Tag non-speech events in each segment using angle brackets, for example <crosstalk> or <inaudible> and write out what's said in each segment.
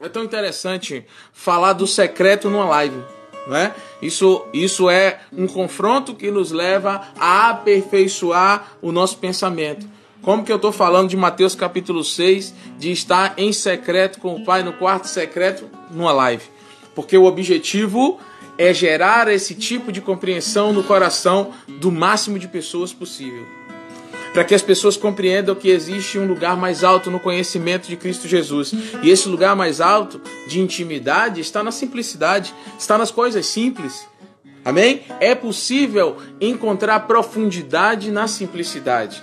É tão interessante falar do secreto numa live. Né? Isso, isso é um confronto que nos leva a aperfeiçoar o nosso pensamento. Como que eu estou falando de Mateus capítulo 6, de estar em secreto com o Pai no quarto secreto numa live? Porque o objetivo é gerar esse tipo de compreensão no coração do máximo de pessoas possível. Para que as pessoas compreendam que existe um lugar mais alto no conhecimento de Cristo Jesus. E esse lugar mais alto de intimidade está na simplicidade, está nas coisas simples. Amém? É possível encontrar profundidade na simplicidade.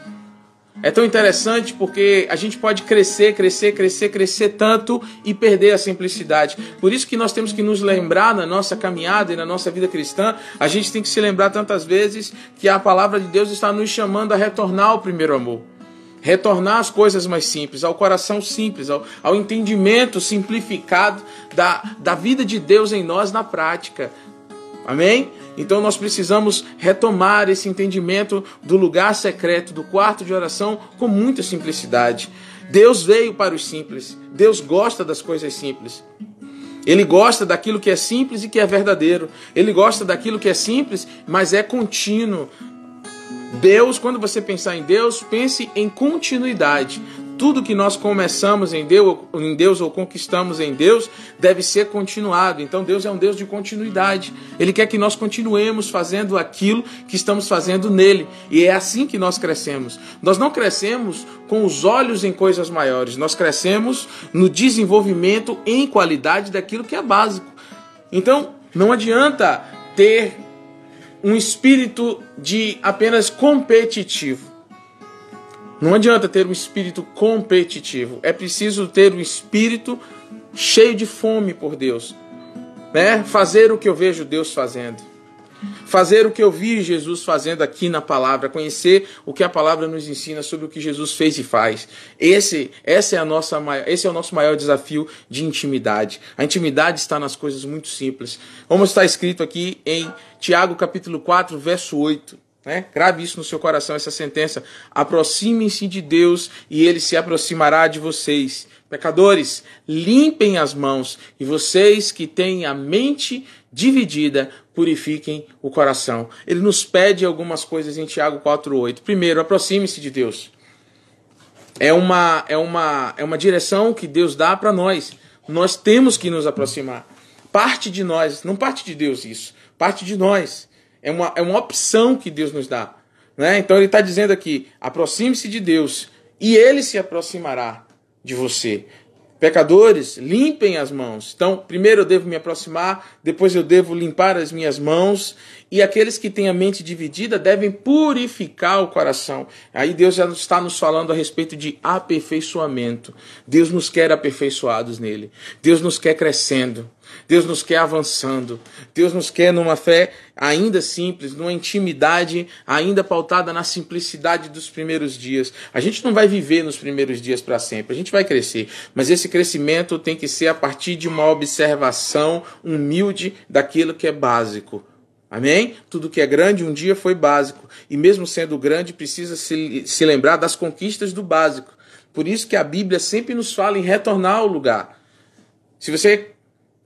É tão interessante porque a gente pode crescer, crescer, crescer, crescer tanto e perder a simplicidade. Por isso que nós temos que nos lembrar na nossa caminhada e na nossa vida cristã, a gente tem que se lembrar tantas vezes que a palavra de Deus está nos chamando a retornar ao primeiro amor. Retornar às coisas mais simples, ao coração simples, ao, ao entendimento simplificado da, da vida de Deus em nós na prática. Amém? Então nós precisamos retomar esse entendimento do lugar secreto, do quarto de oração, com muita simplicidade. Deus veio para os simples. Deus gosta das coisas simples. Ele gosta daquilo que é simples e que é verdadeiro. Ele gosta daquilo que é simples, mas é contínuo. Deus, quando você pensar em Deus, pense em continuidade tudo que nós começamos em Deus, em Deus ou conquistamos em Deus deve ser continuado. Então Deus é um Deus de continuidade. Ele quer que nós continuemos fazendo aquilo que estamos fazendo nele. E é assim que nós crescemos. Nós não crescemos com os olhos em coisas maiores. Nós crescemos no desenvolvimento em qualidade daquilo que é básico. Então, não adianta ter um espírito de apenas competitivo. Não adianta ter um espírito competitivo, é preciso ter um espírito cheio de fome por Deus, né? Fazer o que eu vejo Deus fazendo. Fazer o que eu vi Jesus fazendo aqui na palavra, conhecer o que a palavra nos ensina sobre o que Jesus fez e faz. Esse, essa é a nossa, esse é o nosso maior desafio de intimidade. A intimidade está nas coisas muito simples. Como está escrito aqui em Tiago capítulo 4, verso 8. Né? Grave isso no seu coração, essa sentença. Aproximem-se de Deus e ele se aproximará de vocês. Pecadores, limpem as mãos e vocês que têm a mente dividida, purifiquem o coração. Ele nos pede algumas coisas em Tiago 4:8. Primeiro, aproxime-se de Deus. É uma é uma é uma direção que Deus dá para nós. Nós temos que nos aproximar. Parte de nós, não parte de Deus isso, parte de nós. É uma, é uma opção que Deus nos dá. Né? Então ele está dizendo aqui: aproxime-se de Deus e ele se aproximará de você. Pecadores, limpem as mãos. Então, primeiro eu devo me aproximar, depois eu devo limpar as minhas mãos. E aqueles que têm a mente dividida devem purificar o coração. Aí Deus já está nos falando a respeito de aperfeiçoamento. Deus nos quer aperfeiçoados nele. Deus nos quer crescendo. Deus nos quer avançando. Deus nos quer numa fé ainda simples, numa intimidade ainda pautada na simplicidade dos primeiros dias. A gente não vai viver nos primeiros dias para sempre, a gente vai crescer, mas esse crescimento tem que ser a partir de uma observação humilde daquilo que é básico. Amém? Tudo que é grande um dia foi básico. E mesmo sendo grande, precisa se, se lembrar das conquistas do básico. Por isso que a Bíblia sempre nos fala em retornar ao lugar. Se você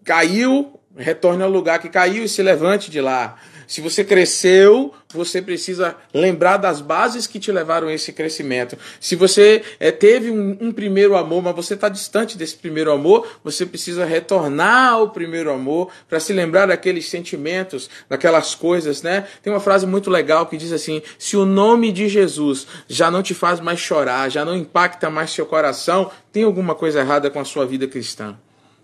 caiu, retorne ao lugar que caiu e se levante de lá. Se você cresceu, você precisa lembrar das bases que te levaram a esse crescimento. Se você é, teve um, um, primeiro amor, mas você está distante desse primeiro amor, você precisa retornar ao primeiro amor para se lembrar daqueles sentimentos, daquelas coisas, né? Tem uma frase muito legal que diz assim: se o nome de Jesus já não te faz mais chorar, já não impacta mais seu coração, tem alguma coisa errada com a sua vida cristã.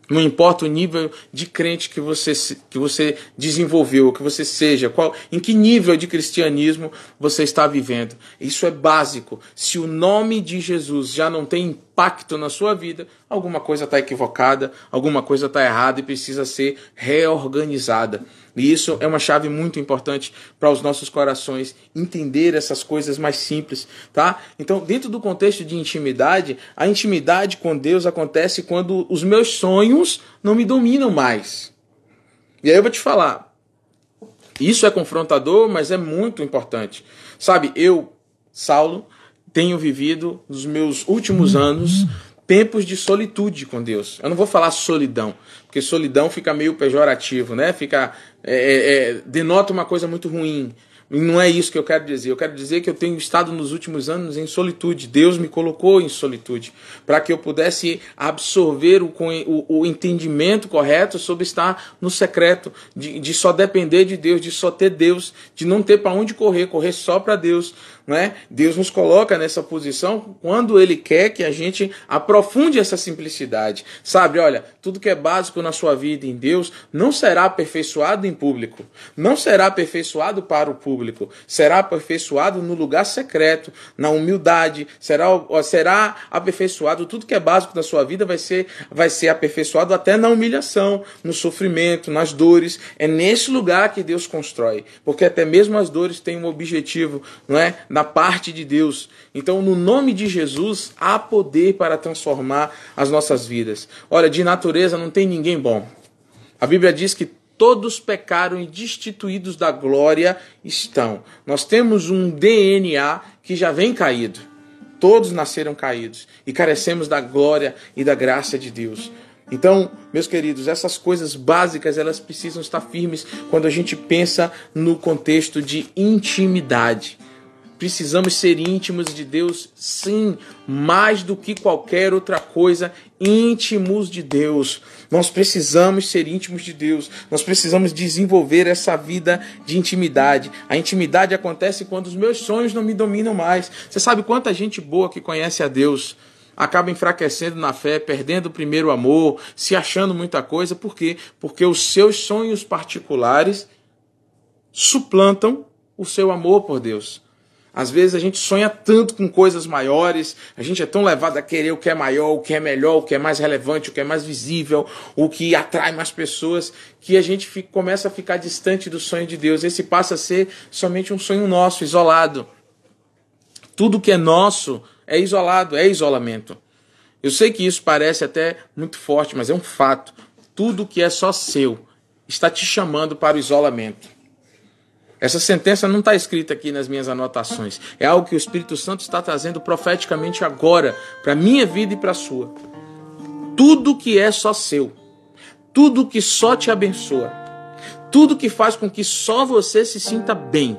Não importa o nível de crente que você, que você desenvolveu, que você seja, qual, em que nível de cristianismo você está vivendo. Isso é básico. Se o nome de Jesus já não tem impacto na sua vida, alguma coisa está equivocada, alguma coisa está errada e precisa ser reorganizada. E isso é uma chave muito importante para os nossos corações entender essas coisas mais simples, tá? Então, dentro do contexto de intimidade, a intimidade com Deus acontece quando os meus sonhos não me dominam mais. E aí eu vou te falar. Isso é confrontador, mas é muito importante. Sabe, eu, Saulo, tenho vivido nos meus últimos anos tempos de solitude com Deus. Eu não vou falar solidão, porque solidão fica meio pejorativo, né? Fica é, é, é denota uma coisa muito ruim. E não é isso que eu quero dizer. Eu quero dizer que eu tenho estado nos últimos anos em solitude. Deus me colocou em solitude para que eu pudesse absorver o, o, o, entendimento correto sobre estar no secreto, de, de só depender de Deus, de só ter Deus, de não ter para onde correr, correr só para Deus. Né? Deus nos coloca nessa posição quando Ele quer que a gente aprofunde essa simplicidade. Sabe, olha, tudo que é básico na sua vida em Deus não será aperfeiçoado em público, não será aperfeiçoado para o público, será aperfeiçoado no lugar secreto, na humildade, será, será aperfeiçoado, tudo que é básico da sua vida vai ser, vai ser aperfeiçoado até na humilhação, no sofrimento, nas dores. É nesse lugar que Deus constrói, porque até mesmo as dores têm um objetivo, não é? Na parte de Deus. Então, no nome de Jesus, há poder para transformar as nossas vidas. Olha, de natureza não tem ninguém bom. A Bíblia diz que todos pecaram e destituídos da glória estão. Nós temos um DNA que já vem caído. Todos nasceram caídos e carecemos da glória e da graça de Deus. Então, meus queridos, essas coisas básicas elas precisam estar firmes quando a gente pensa no contexto de intimidade. Precisamos ser íntimos de Deus, sim, mais do que qualquer outra coisa, íntimos de Deus. Nós precisamos ser íntimos de Deus. Nós precisamos desenvolver essa vida de intimidade. A intimidade acontece quando os meus sonhos não me dominam mais. Você sabe quanta gente boa que conhece a Deus acaba enfraquecendo na fé, perdendo o primeiro amor, se achando muita coisa, por quê? Porque os seus sonhos particulares suplantam o seu amor por Deus. Às vezes a gente sonha tanto com coisas maiores, a gente é tão levado a querer o que é maior, o que é melhor, o que é mais relevante, o que é mais visível, o que atrai mais pessoas, que a gente fica, começa a ficar distante do sonho de Deus. Esse passa a ser somente um sonho nosso, isolado. Tudo que é nosso é isolado, é isolamento. Eu sei que isso parece até muito forte, mas é um fato. Tudo que é só seu está te chamando para o isolamento. Essa sentença não está escrita aqui nas minhas anotações. É algo que o Espírito Santo está trazendo profeticamente agora para a minha vida e para a sua. Tudo que é só seu, tudo que só te abençoa, tudo que faz com que só você se sinta bem,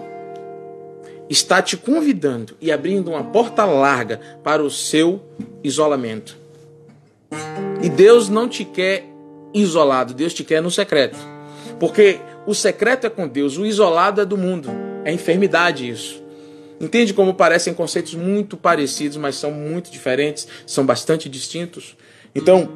está te convidando e abrindo uma porta larga para o seu isolamento. E Deus não te quer isolado, Deus te quer no secreto. Porque o secreto é com Deus, o isolado é do mundo. É enfermidade isso. Entende como parecem conceitos muito parecidos, mas são muito diferentes, são bastante distintos? Então,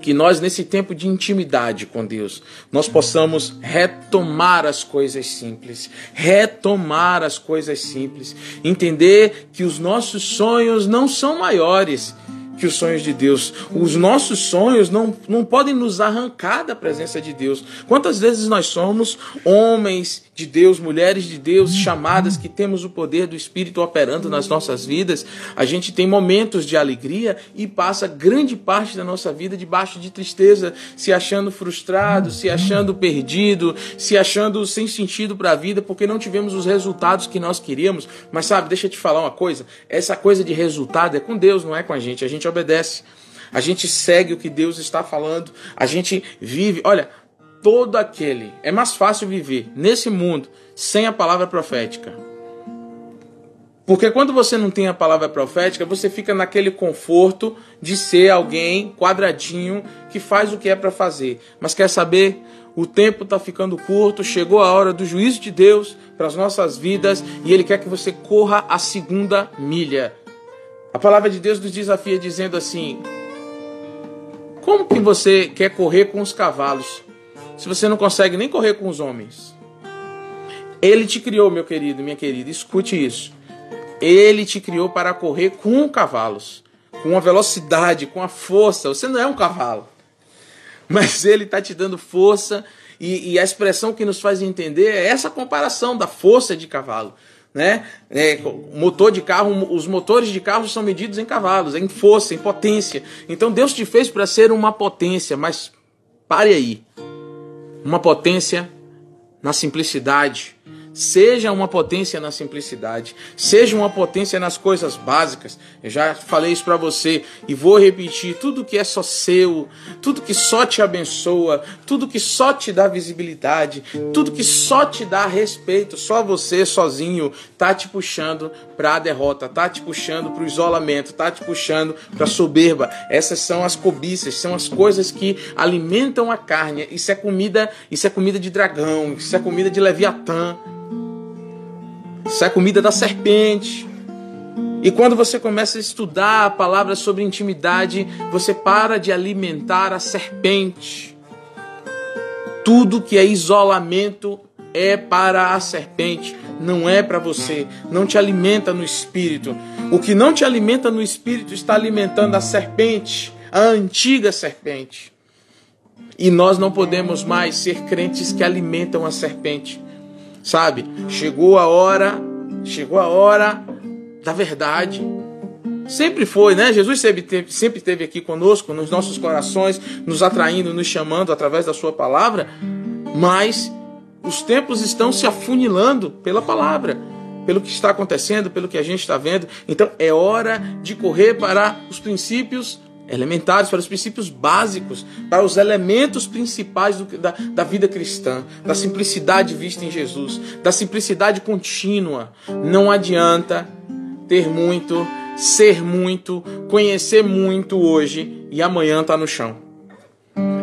que nós, nesse tempo de intimidade com Deus, nós possamos retomar as coisas simples, retomar as coisas simples, entender que os nossos sonhos não são maiores que os sonhos de Deus. Os nossos sonhos não, não podem nos arrancar da presença de Deus. Quantas vezes nós somos homens de Deus, mulheres de Deus, chamadas que temos o poder do Espírito operando nas nossas vidas, a gente tem momentos de alegria e passa grande parte da nossa vida debaixo de tristeza, se achando frustrado, se achando perdido, se achando sem sentido para a vida, porque não tivemos os resultados que nós queríamos. Mas sabe, deixa eu te falar uma coisa: essa coisa de resultado é com Deus, não é com a gente. A gente obedece. A gente segue o que Deus está falando, a gente vive. Olha, todo aquele. É mais fácil viver nesse mundo sem a palavra profética. Porque quando você não tem a palavra profética, você fica naquele conforto de ser alguém quadradinho que faz o que é para fazer. Mas quer saber? O tempo está ficando curto, chegou a hora do juízo de Deus para as nossas vidas e Ele quer que você corra a segunda milha. A palavra de Deus nos desafia dizendo assim: Como que você quer correr com os cavalos? Se você não consegue nem correr com os homens? Ele te criou, meu querido, minha querida, escute isso. Ele te criou para correr com cavalos, com a velocidade, com a força. Você não é um cavalo, mas ele está te dando força. E, e, a expressão que nos faz entender é essa comparação da força de cavalo. Né? É, motor de carro, os motores de carro são medidos em cavalos, em força, em potência. Então Deus te fez para ser uma potência, mas pare aí uma potência na simplicidade. Seja uma potência na simplicidade, seja uma potência nas coisas básicas. Eu já falei isso para você e vou repetir: tudo que é só seu, tudo que só te abençoa, tudo que só te dá visibilidade, tudo que só te dá respeito, só você sozinho tá te puxando para a derrota, tá te puxando para o isolamento, tá te puxando para soberba. Essas são as cobiças, são as coisas que alimentam a carne. Isso é comida, isso é comida de dragão, isso é comida de leviatã. Isso é comida da serpente. E quando você começa a estudar a palavra sobre intimidade, você para de alimentar a serpente. Tudo que é isolamento é para a serpente, não é para você. Não te alimenta no espírito. O que não te alimenta no espírito está alimentando a serpente, a antiga serpente. E nós não podemos mais ser crentes que alimentam a serpente. Sabe? Chegou a hora, chegou a hora da verdade. Sempre foi, né? Jesus sempre teve, sempre teve aqui conosco, nos nossos corações, nos atraindo, nos chamando através da Sua palavra. Mas os tempos estão se afunilando pela palavra, pelo que está acontecendo, pelo que a gente está vendo. Então é hora de correr para os princípios elementares, para os princípios básicos, para os elementos principais do, da, da vida cristã, da simplicidade vista em Jesus, da simplicidade contínua. Não adianta ter muito, ser muito, conhecer muito hoje e amanhã tá no chão.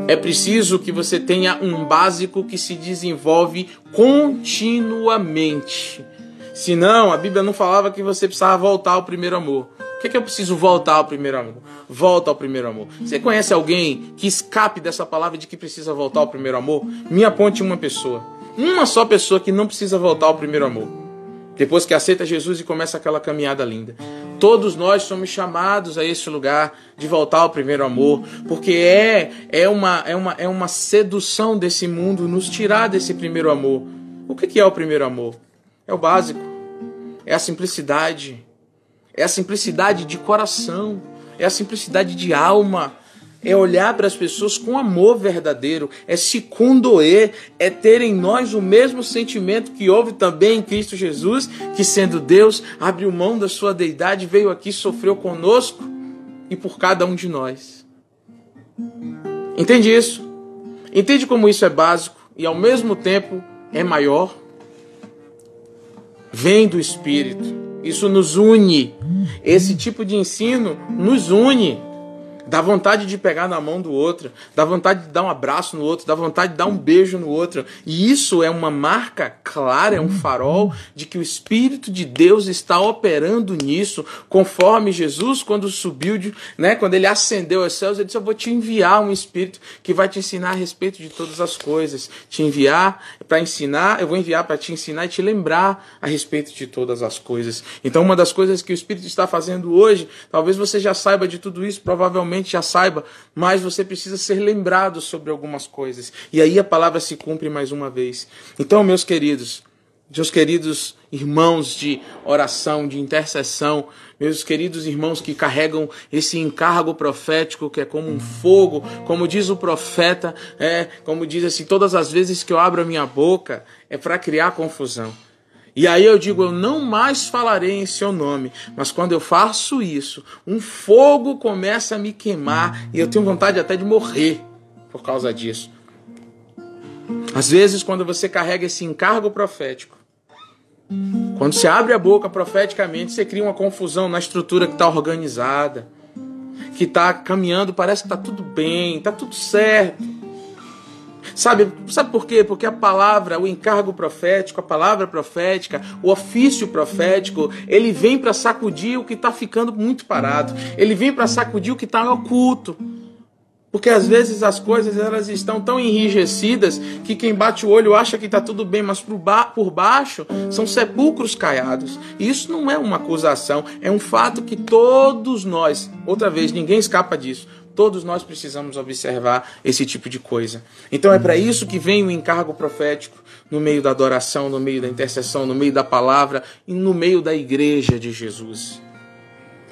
É preciso que você tenha um básico que se desenvolve continuamente. Senão, a Bíblia não falava que você precisava voltar ao primeiro amor que, que eu preciso voltar ao primeiro amor? Volta ao primeiro amor. Você conhece alguém que escape dessa palavra de que precisa voltar ao primeiro amor? Me aponte uma pessoa. Uma só pessoa que não precisa voltar ao primeiro amor. Depois que aceita Jesus e começa aquela caminhada linda. Todos nós somos chamados a esse lugar de voltar ao primeiro amor, porque é, é, uma, é, uma, é uma sedução desse mundo nos tirar desse primeiro amor. O que é o primeiro amor? É o básico, é a simplicidade, é a simplicidade de coração, é a simplicidade de alma, é olhar para as pessoas com amor verdadeiro, é se condoer, é ter em nós o mesmo sentimento que houve também em Cristo Jesus, que sendo Deus, abriu mão da sua deidade, veio aqui, sofreu conosco e por cada um de nós. Entende isso? Entende como isso é básico e ao mesmo tempo é maior? Vem do Espírito. Isso nos une. Esse tipo de ensino nos une. Dá vontade de pegar na mão do outro, dá vontade de dar um abraço no outro, dá vontade de dar um beijo no outro. E isso é uma marca clara, é um farol de que o Espírito de Deus está operando nisso, conforme Jesus, quando subiu, de, né, quando ele ascendeu aos céus, ele disse: Eu vou te enviar um Espírito que vai te ensinar a respeito de todas as coisas. Te enviar para ensinar, eu vou enviar para te ensinar e te lembrar a respeito de todas as coisas. Então, uma das coisas que o Espírito está fazendo hoje, talvez você já saiba de tudo isso, provavelmente já saiba, mas você precisa ser lembrado sobre algumas coisas. E aí a palavra se cumpre mais uma vez. Então, meus queridos, meus queridos irmãos de oração, de intercessão, meus queridos irmãos que carregam esse encargo profético que é como um fogo, como diz o profeta, é, como diz assim, todas as vezes que eu abro a minha boca é para criar confusão. E aí eu digo, eu não mais falarei em seu nome. Mas quando eu faço isso, um fogo começa a me queimar e eu tenho vontade até de morrer por causa disso. Às vezes, quando você carrega esse encargo profético, quando você abre a boca profeticamente, você cria uma confusão na estrutura que está organizada, que está caminhando, parece que está tudo bem, está tudo certo. Sabe, sabe por quê? Porque a palavra, o encargo profético, a palavra profética, o ofício profético, ele vem para sacudir o que está ficando muito parado. Ele vem para sacudir o que está oculto. Porque às vezes as coisas elas estão tão enrijecidas que quem bate o olho acha que está tudo bem, mas por, ba por baixo são sepulcros caiados. E isso não é uma acusação, é um fato que todos nós, outra vez, ninguém escapa disso, Todos nós precisamos observar esse tipo de coisa. Então é para isso que vem o encargo profético no meio da adoração, no meio da intercessão, no meio da palavra e no meio da igreja de Jesus.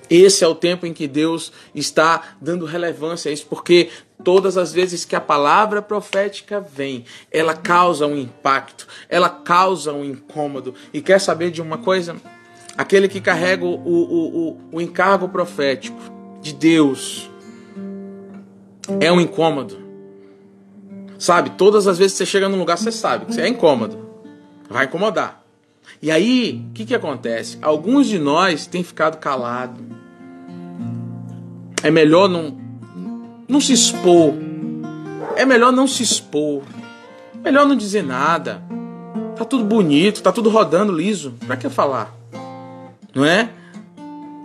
Esse é o tempo em que Deus está dando relevância a isso, porque todas as vezes que a palavra profética vem, ela causa um impacto, ela causa um incômodo. E quer saber de uma coisa? Aquele que carrega o, o, o, o encargo profético de Deus é um incômodo. Sabe, todas as vezes que você chega num lugar, você sabe que você é incômodo. Vai incomodar. E aí, o que, que acontece? Alguns de nós têm ficado calados. É melhor não, não se expor. É melhor não se expor. Melhor não dizer nada. Tá tudo bonito, tá tudo rodando liso. Pra que falar? Não é?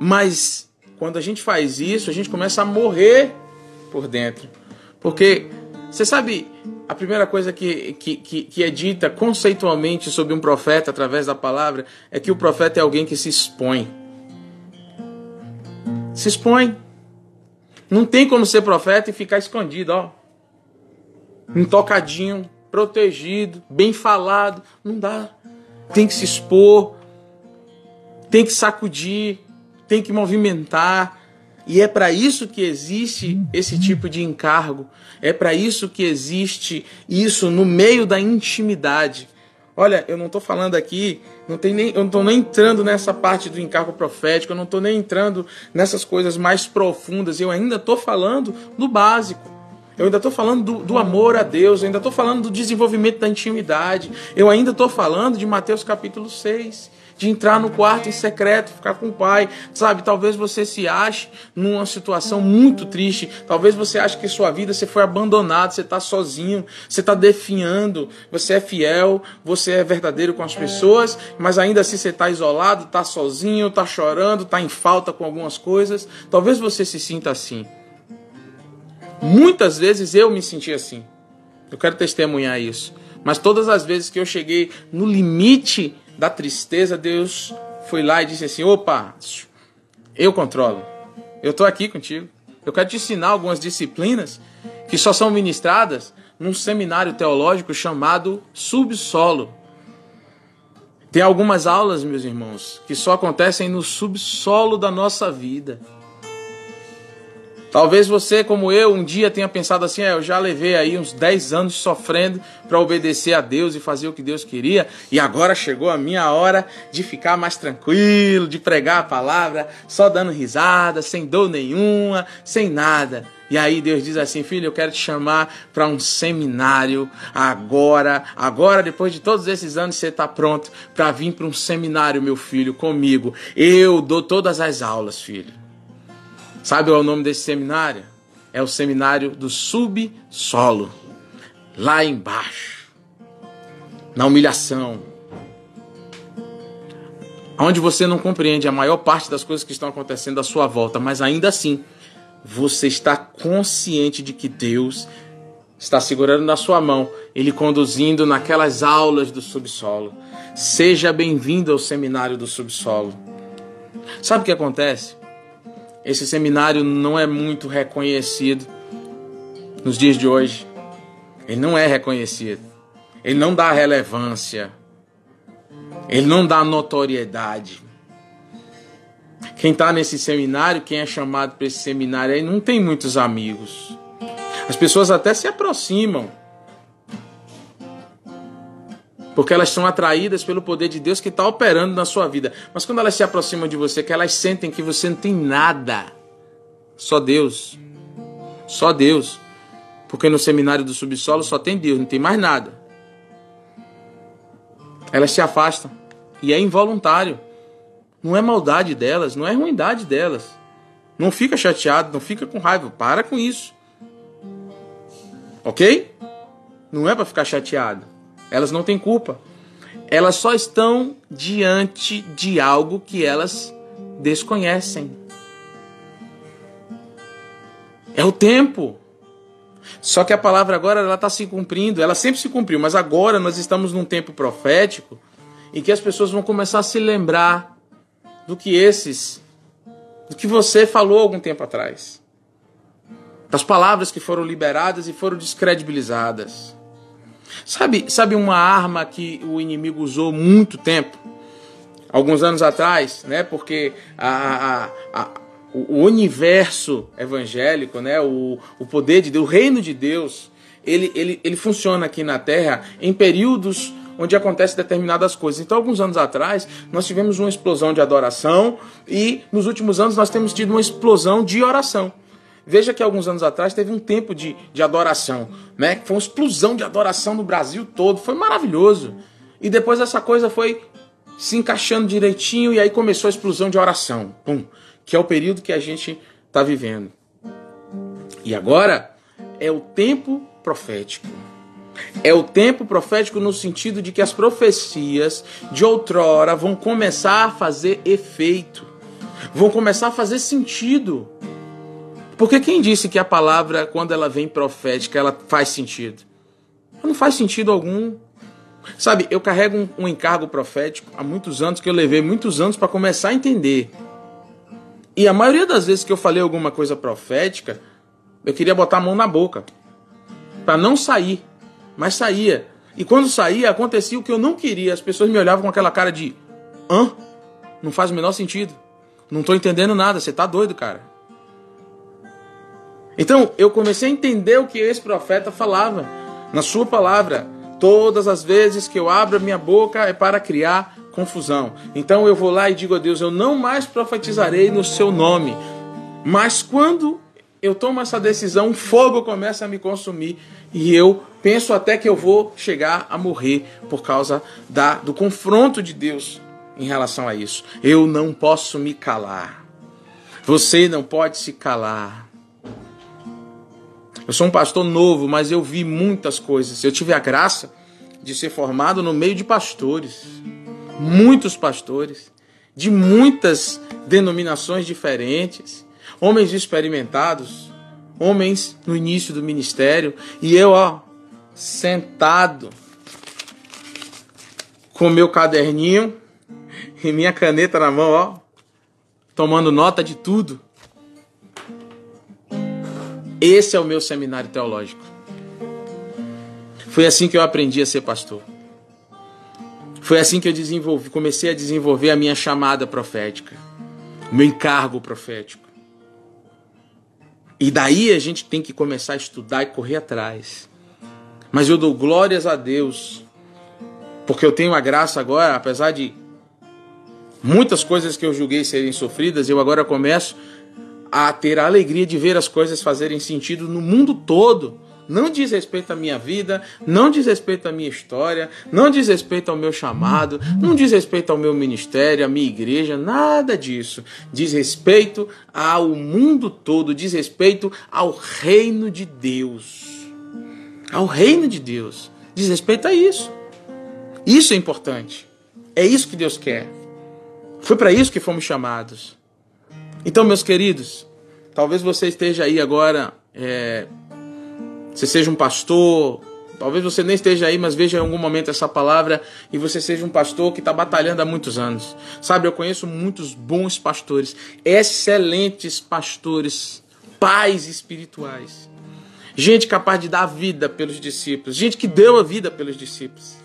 Mas quando a gente faz isso, a gente começa a morrer por dentro. Porque você sabe, a primeira coisa que, que, que, que, é dita conceitualmente sobre um profeta através da palavra é que o profeta é alguém que se expõe. Se expõe. Não tem como ser profeta e ficar escondido, ó. Intocadinho, protegido, bem falado. Não dá. Tem que se expor, tem que sacudir, tem que movimentar, e é para isso que existe esse tipo de encargo. É para isso que existe isso no meio da intimidade. Olha, eu não estou falando aqui, não tem nem, eu não estou nem entrando nessa parte do encargo profético, eu não estou nem entrando nessas coisas mais profundas. Eu ainda estou falando do básico. Eu ainda estou falando do, do, amor a Deus, eu ainda estou falando do desenvolvimento da intimidade, eu ainda estou falando de Mateus capítulo 6 de entrar no quarto em secreto, ficar com o pai, sabe? Talvez você se ache numa situação muito triste, talvez você ache que sua vida você foi abandonado, você está sozinho, você está definhando, você é fiel, você é verdadeiro com as pessoas, mas ainda assim você está isolado, está sozinho, está chorando, está em falta com algumas coisas. Talvez você se sinta assim. Muitas vezes eu me senti assim. Eu quero testemunhar isso. Mas todas as vezes que eu cheguei no limite da tristeza, Deus foi lá e disse assim: opa, eu controlo. Eu estou aqui contigo. Eu quero te ensinar algumas disciplinas que só são ministradas num seminário teológico chamado Subsolo. Tem algumas aulas, meus irmãos, que só acontecem no subsolo da nossa vida. Talvez você, como eu, um dia tenha pensado assim: é, eu já levei aí uns 10 anos sofrendo para obedecer a Deus e fazer o que Deus queria, e agora chegou a minha hora de ficar mais tranquilo, de pregar a palavra, só dando risada, sem dor nenhuma, sem nada. E aí Deus diz assim: Filho, eu quero te chamar para um seminário agora. Agora, depois de todos esses anos, você está pronto para vir para um seminário, meu filho, comigo. Eu dou todas as aulas, filho. Sabe qual é o nome desse seminário? É o seminário do subsolo. Lá embaixo. Na humilhação. Onde você não compreende a maior parte das coisas que estão acontecendo à sua volta, mas ainda assim, você está consciente de que Deus está segurando na sua mão, ele conduzindo naquelas aulas do subsolo. Seja bem-vindo ao seminário do subsolo. Sabe o que acontece? Esse seminário não é muito reconhecido nos dias de hoje. Ele não é reconhecido. Ele não dá relevância. Ele não dá notoriedade. Quem está nesse seminário, quem é chamado para esse seminário aí, não tem muitos amigos. As pessoas até se aproximam. Porque elas são atraídas pelo poder de Deus que está operando na sua vida. Mas quando elas se aproximam de você, que elas sentem que você não tem nada. Só Deus. Só Deus. Porque no seminário do subsolo só tem Deus, não tem mais nada. Elas se afastam. E é involuntário. Não é maldade delas, não é ruindade delas. Não fica chateado, não fica com raiva. Para com isso. Ok? Não é para ficar chateado. Elas não têm culpa. Elas só estão diante de algo que elas desconhecem. É o tempo. Só que a palavra agora ela está se cumprindo. Ela sempre se cumpriu, mas agora nós estamos num tempo profético em que as pessoas vão começar a se lembrar do que esses, do que você falou algum tempo atrás, das palavras que foram liberadas e foram descredibilizadas. Sabe, sabe uma arma que o inimigo usou muito tempo? Alguns anos atrás, né? Porque a, a, a, o, universo evangélico, né? o, o poder de Deus, o reino de Deus, ele, ele, ele funciona aqui na Terra em períodos onde acontecem determinadas coisas. Então, alguns anos atrás, nós tivemos uma explosão de adoração e nos últimos anos nós temos tido uma explosão de oração. Veja que alguns anos atrás teve um tempo de, de adoração, né? Foi uma explosão de adoração no Brasil todo, foi maravilhoso. E depois essa coisa foi se encaixando direitinho e aí começou a explosão de oração, pum, que é o período que a gente está vivendo. E agora é o tempo profético. É o tempo profético no sentido de que as profecias de outrora vão começar a fazer efeito, vão começar a fazer sentido. Porque quem disse que a palavra, quando ela vem profética, ela faz sentido? Ela não faz sentido algum. Sabe, eu carrego um, um encargo profético há muitos anos, que eu levei muitos anos para começar a entender. E a maioria das vezes que eu falei alguma coisa profética, eu queria botar a mão na boca para não sair, mas saía. E quando saía, acontecia o que eu não queria. As pessoas me olhavam com aquela cara de: hã? Não faz o menor sentido. Não tô entendendo nada. Você tá doido, cara. Então eu comecei a entender o que esse profeta falava na sua palavra. Todas as vezes que eu abro a minha boca é para criar confusão. Então eu vou lá e digo a Deus: eu não mais profetizarei no seu nome. Mas quando eu tomo essa decisão, fogo começa a me consumir e eu penso até que eu vou chegar a morrer por causa da, do confronto de Deus em relação a isso. Eu não posso me calar. Você não pode se calar. Eu sou um pastor novo, mas eu vi muitas coisas. Eu tive a graça de ser formado no meio de pastores, muitos pastores, de muitas denominações diferentes, homens experimentados, homens no início do ministério, e eu, ó, sentado com meu caderninho <laughs> e minha caneta na mão, ó, tomando nota de tudo. Esse é o meu seminário teológico. Foi assim que eu aprendi a ser pastor. Foi assim que eu desenvolvi, comecei a desenvolver a minha chamada profética, o meu encargo profético. E daí a gente tem que começar a estudar e correr atrás. Mas eu dou glórias a Deus, porque eu tenho a graça agora, apesar de muitas coisas que eu julguei serem sofridas, eu agora começo a ter a alegria de ver as coisas fazerem sentido no mundo todo. Não diz respeito à minha vida, não diz respeito à minha história, não diz respeito ao meu chamado, não diz respeito ao meu ministério, à minha igreja, nada disso. Diz respeito ao mundo todo, diz respeito ao reino de Deus. Ao reino de Deus. Diz respeito a isso. Isso é importante. É isso que Deus quer. Foi para isso que fomos chamados. Então, meus queridos, talvez você esteja aí agora, é, você seja um pastor, talvez você nem esteja aí, mas veja em algum momento essa palavra e você seja um pastor que está batalhando há muitos anos. Sabe, eu conheço muitos bons pastores, excelentes pastores, pais espirituais. Gente capaz de dar vida pelos discípulos, gente que deu a vida pelos discípulos.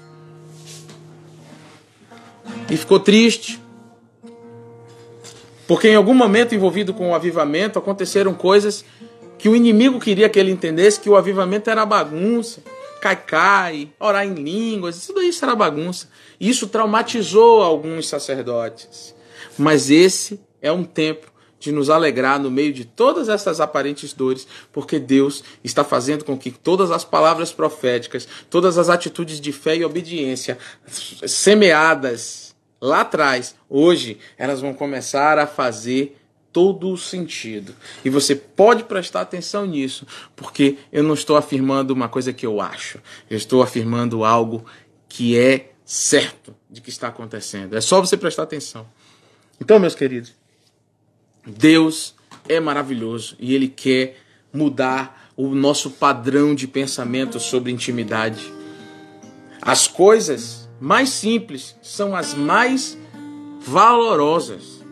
E ficou triste, porque em algum momento envolvido com o avivamento aconteceram coisas que o inimigo queria que ele entendesse que o avivamento era bagunça, cai-cai, orar em línguas, tudo isso era bagunça. Isso traumatizou alguns sacerdotes. Mas esse é um tempo de nos alegrar no meio de todas essas aparentes dores, porque Deus está fazendo com que todas as palavras proféticas, todas as atitudes de fé e obediência semeadas lá atrás, hoje, elas vão começar a fazer todo o sentido. E você pode prestar atenção nisso, porque eu não estou afirmando uma coisa que eu acho, eu estou afirmando algo que é certo de que está acontecendo. É só você prestar atenção. Então, meus queridos, Deus é maravilhoso e Ele quer mudar o nosso padrão de pensamento sobre intimidade. As coisas mais simples são as mais valorosas,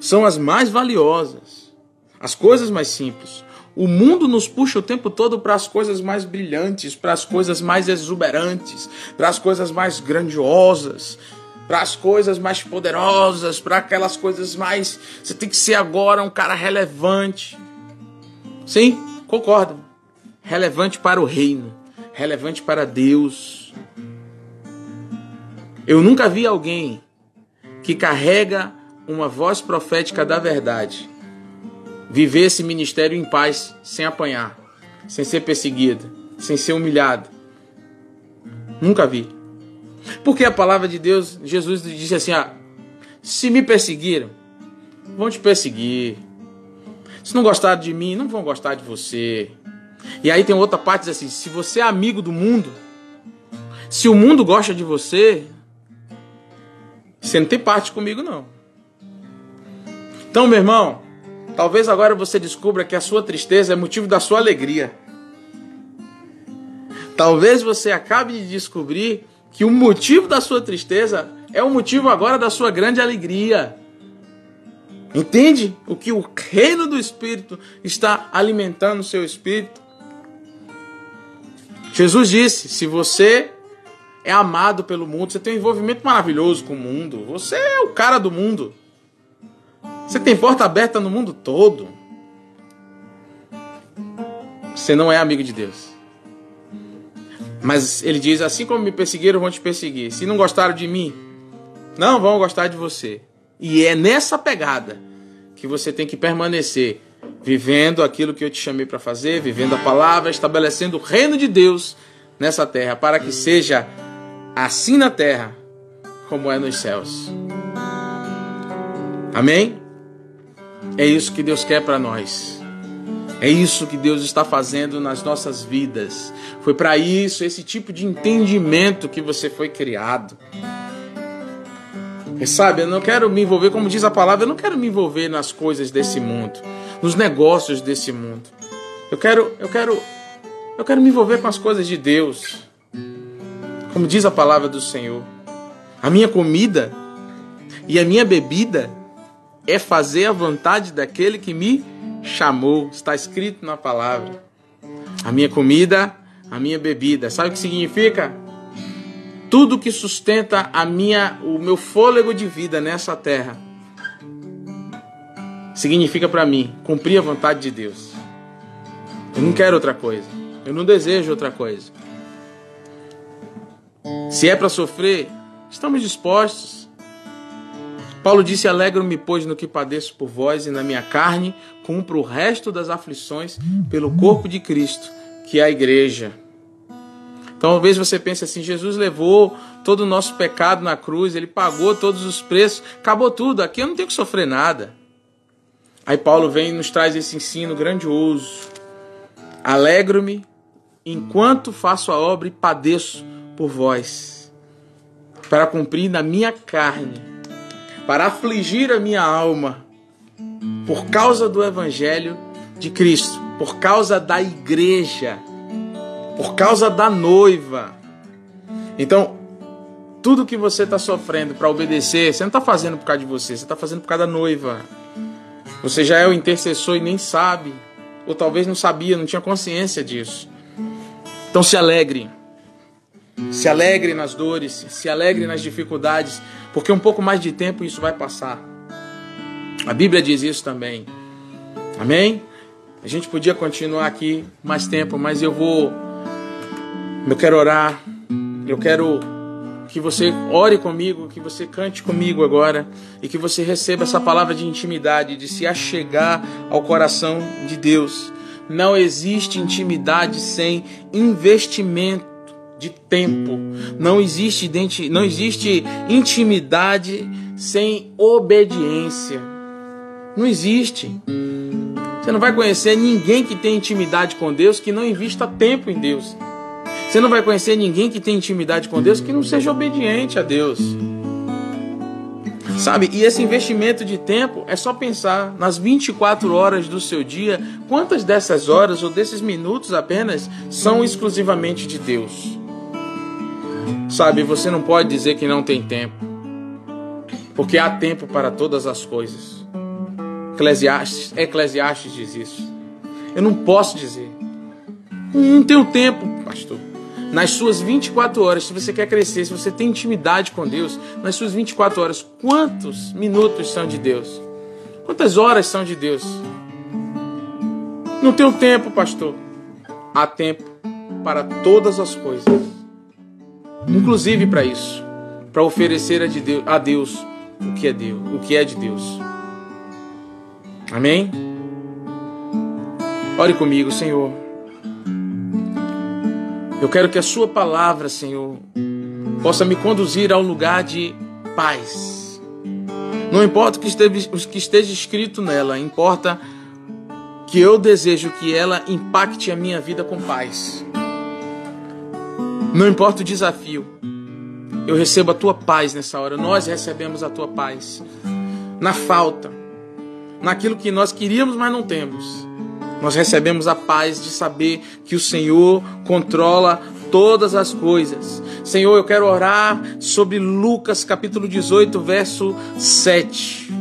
são as mais valiosas. As coisas mais simples. O mundo nos puxa o tempo todo para as coisas mais brilhantes, para as coisas mais exuberantes, para as coisas mais grandiosas, para as coisas mais poderosas, para aquelas coisas mais. Você tem que ser agora um cara relevante. Sim, concordo. Relevante para o reino, relevante para Deus. Eu nunca vi alguém que carrega uma voz profética da verdade viver esse ministério em paz, sem apanhar, sem ser perseguido, sem ser humilhado. Nunca vi. Porque a palavra de Deus, Jesus disse assim: ah, se me perseguiram, vão te perseguir. Se não gostaram de mim, não vão gostar de você. E aí tem outra parte diz assim: se você é amigo do mundo, se o mundo gosta de você, você não tem parte comigo, não. Então, meu irmão, talvez agora você descubra que a sua tristeza é motivo da sua alegria. Talvez você acabe de descobrir que o motivo da sua tristeza é o motivo agora da sua grande alegria. Entende o que o reino do Espírito está alimentando o seu espírito? Jesus disse: se você é amado pelo mundo, você tem um envolvimento maravilhoso com o mundo, você é o cara do mundo. Você tem porta aberta no mundo todo. Você não é amigo de Deus. Mas ele diz: assim como me perseguiram, vão te perseguir. Se não gostaram de mim, não vão gostar de você. E é nessa pegada que você tem que permanecer, vivendo aquilo que eu te chamei para fazer, vivendo a palavra, estabelecendo o reino de Deus nessa terra, para que seja assim na terra como é nos céus. Amém? É isso que Deus quer para nós. É isso que Deus está fazendo nas nossas vidas. Foi para isso, esse tipo de entendimento que você foi criado. E sabe, eu não quero me envolver, como diz a palavra, eu não quero me envolver nas coisas desse mundo, nos negócios desse mundo. Eu quero, eu quero, eu quero me envolver com as coisas de Deus. Como diz a palavra do Senhor. A minha comida e a minha bebida é fazer a vontade daquele que me chamou. Está escrito na palavra. A minha comida, a minha bebida. Sabe o que significa? Tudo que sustenta a minha, o meu fôlego de vida nessa terra. Significa para mim cumprir a vontade de Deus. Eu não quero outra coisa. Eu não desejo outra coisa. Se é para sofrer, estamos dispostos. Paulo disse: Alegro-me, pois, no que padeço por vós, e na minha carne cumpro o resto das aflições pelo corpo de Cristo, que é a igreja. Então, talvez você pense assim: Jesus levou todo o nosso pecado na cruz, ele pagou todos os preços, acabou tudo, aqui eu não tenho que sofrer nada. Aí Paulo vem e nos traz esse ensino grandioso. Alegro-me enquanto faço a obra e padeço por vós, para cumprir na minha carne para afligir a minha alma por causa do Evangelho de Cristo, por causa da igreja, por causa da noiva. Então, tudo que você está sofrendo para obedecer, você não está fazendo por causa de você, você está fazendo por causa da noiva. Você já é o intercessor e nem sabe, ou talvez não sabia, não tinha consciência disso. Então se alegre. Se alegre nas dores, se alegre nas dificuldades, porque um pouco mais de tempo isso vai passar. A Bíblia diz isso também. Amém? A gente podia continuar aqui mais tempo, mas eu vou. Eu quero orar. Eu quero que você ore comigo, que você cante comigo agora e que você receba essa palavra de intimidade, de se achegar ao coração de Deus. Não existe intimidade sem investimento de tempo. Não existe, não existe intimidade sem obediência. Não existe. Você não vai conhecer ninguém que tem intimidade com Deus que não invista tempo em Deus. Você não vai conhecer ninguém que tem intimidade com Deus que não seja obediente a Deus. Sabe? E esse investimento de tempo é só pensar nas 24 horas do seu dia, quantas dessas horas ou desses minutos apenas são exclusivamente de Deus. Sabe, você não pode dizer que não tem tempo, porque há tempo para todas as coisas. Eclesiastes, Eclesiastes diz isso. Eu não posso dizer. Não tenho tempo, pastor. nas suas 24 horas, se você quer crescer, se você tem intimidade com Deus, nas suas 24 horas, quantos minutos são de Deus? Quantas horas são de Deus? Não tenho tempo, pastor. Há tempo para todas as coisas, inclusive para isso, para oferecer a Deus o que é Deus, o que é de Deus. Amém? Ore comigo, Senhor. Eu quero que a Sua palavra, Senhor, possa me conduzir ao lugar de paz. Não importa o que esteja, o que esteja escrito nela, importa que eu desejo que ela impacte a minha vida com paz. Não importa o desafio, eu recebo a tua paz nessa hora. Nós recebemos a tua paz. Na falta, naquilo que nós queríamos, mas não temos. Nós recebemos a paz de saber que o Senhor controla todas as coisas. Senhor, eu quero orar sobre Lucas capítulo 18, verso 7.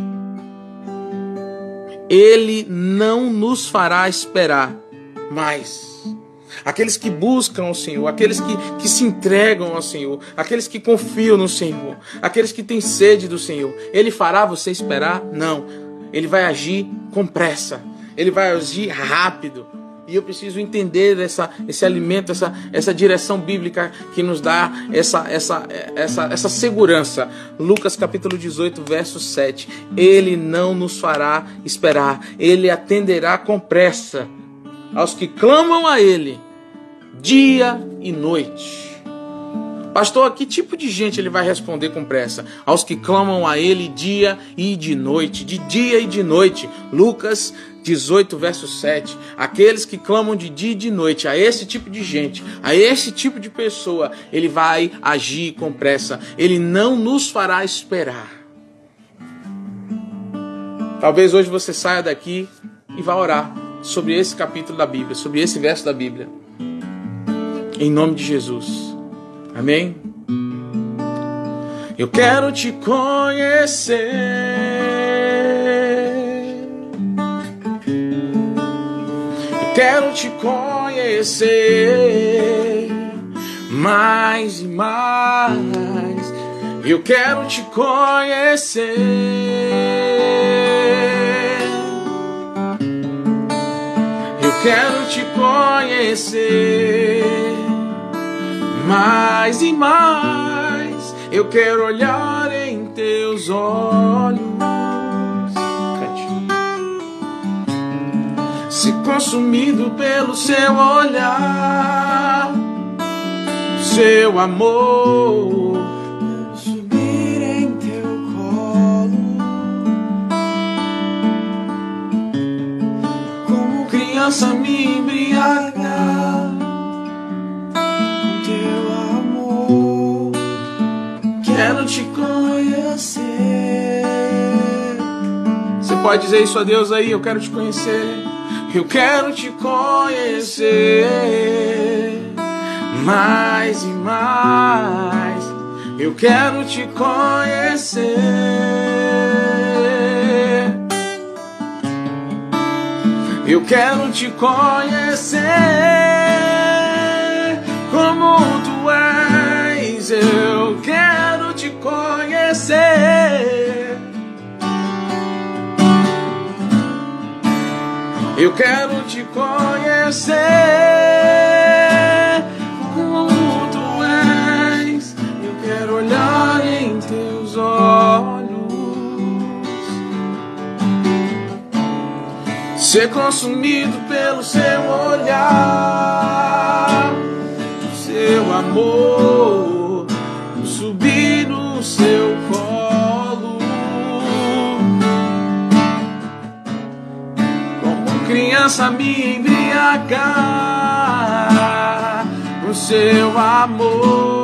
Ele não nos fará esperar mais. Aqueles que buscam o Senhor, aqueles que, que se entregam ao Senhor, aqueles que confiam no Senhor, aqueles que têm sede do Senhor, Ele fará você esperar? Não. Ele vai agir com pressa, Ele vai agir rápido. E eu preciso entender essa, esse alimento, essa, essa direção bíblica que nos dá essa, essa, essa, essa segurança. Lucas capítulo 18, verso 7. Ele não nos fará esperar, ele atenderá com pressa aos que clamam a ele dia e noite. Pastor, que tipo de gente ele vai responder com pressa? Aos que clamam a ele dia e de noite, de dia e de noite. Lucas 18, verso 7. Aqueles que clamam de dia e de noite, a esse tipo de gente, a esse tipo de pessoa, ele vai agir com pressa. Ele não nos fará esperar. Talvez hoje você saia daqui e vá orar sobre esse capítulo da Bíblia, sobre esse verso da Bíblia. Em nome de Jesus. Amém? Eu quero te conhecer. Eu quero te conhecer mais e mais. Eu quero te conhecer. Eu quero te conhecer mais e mais. Eu quero olhar em teus olhos. Se consumido pelo seu olhar, seu amor. Subir em teu colo, como criança me embriagar. Te conhecer. Você pode dizer isso a Deus aí? Eu quero te conhecer. Eu quero te conhecer mais e mais. Eu quero te conhecer. Eu quero te conhecer como tu és. Eu quero conhecer. Eu quero te conhecer como tu és. Eu quero olhar em teus olhos, ser consumido pelo seu olhar, seu amor, Criança me embriagar no seu amor.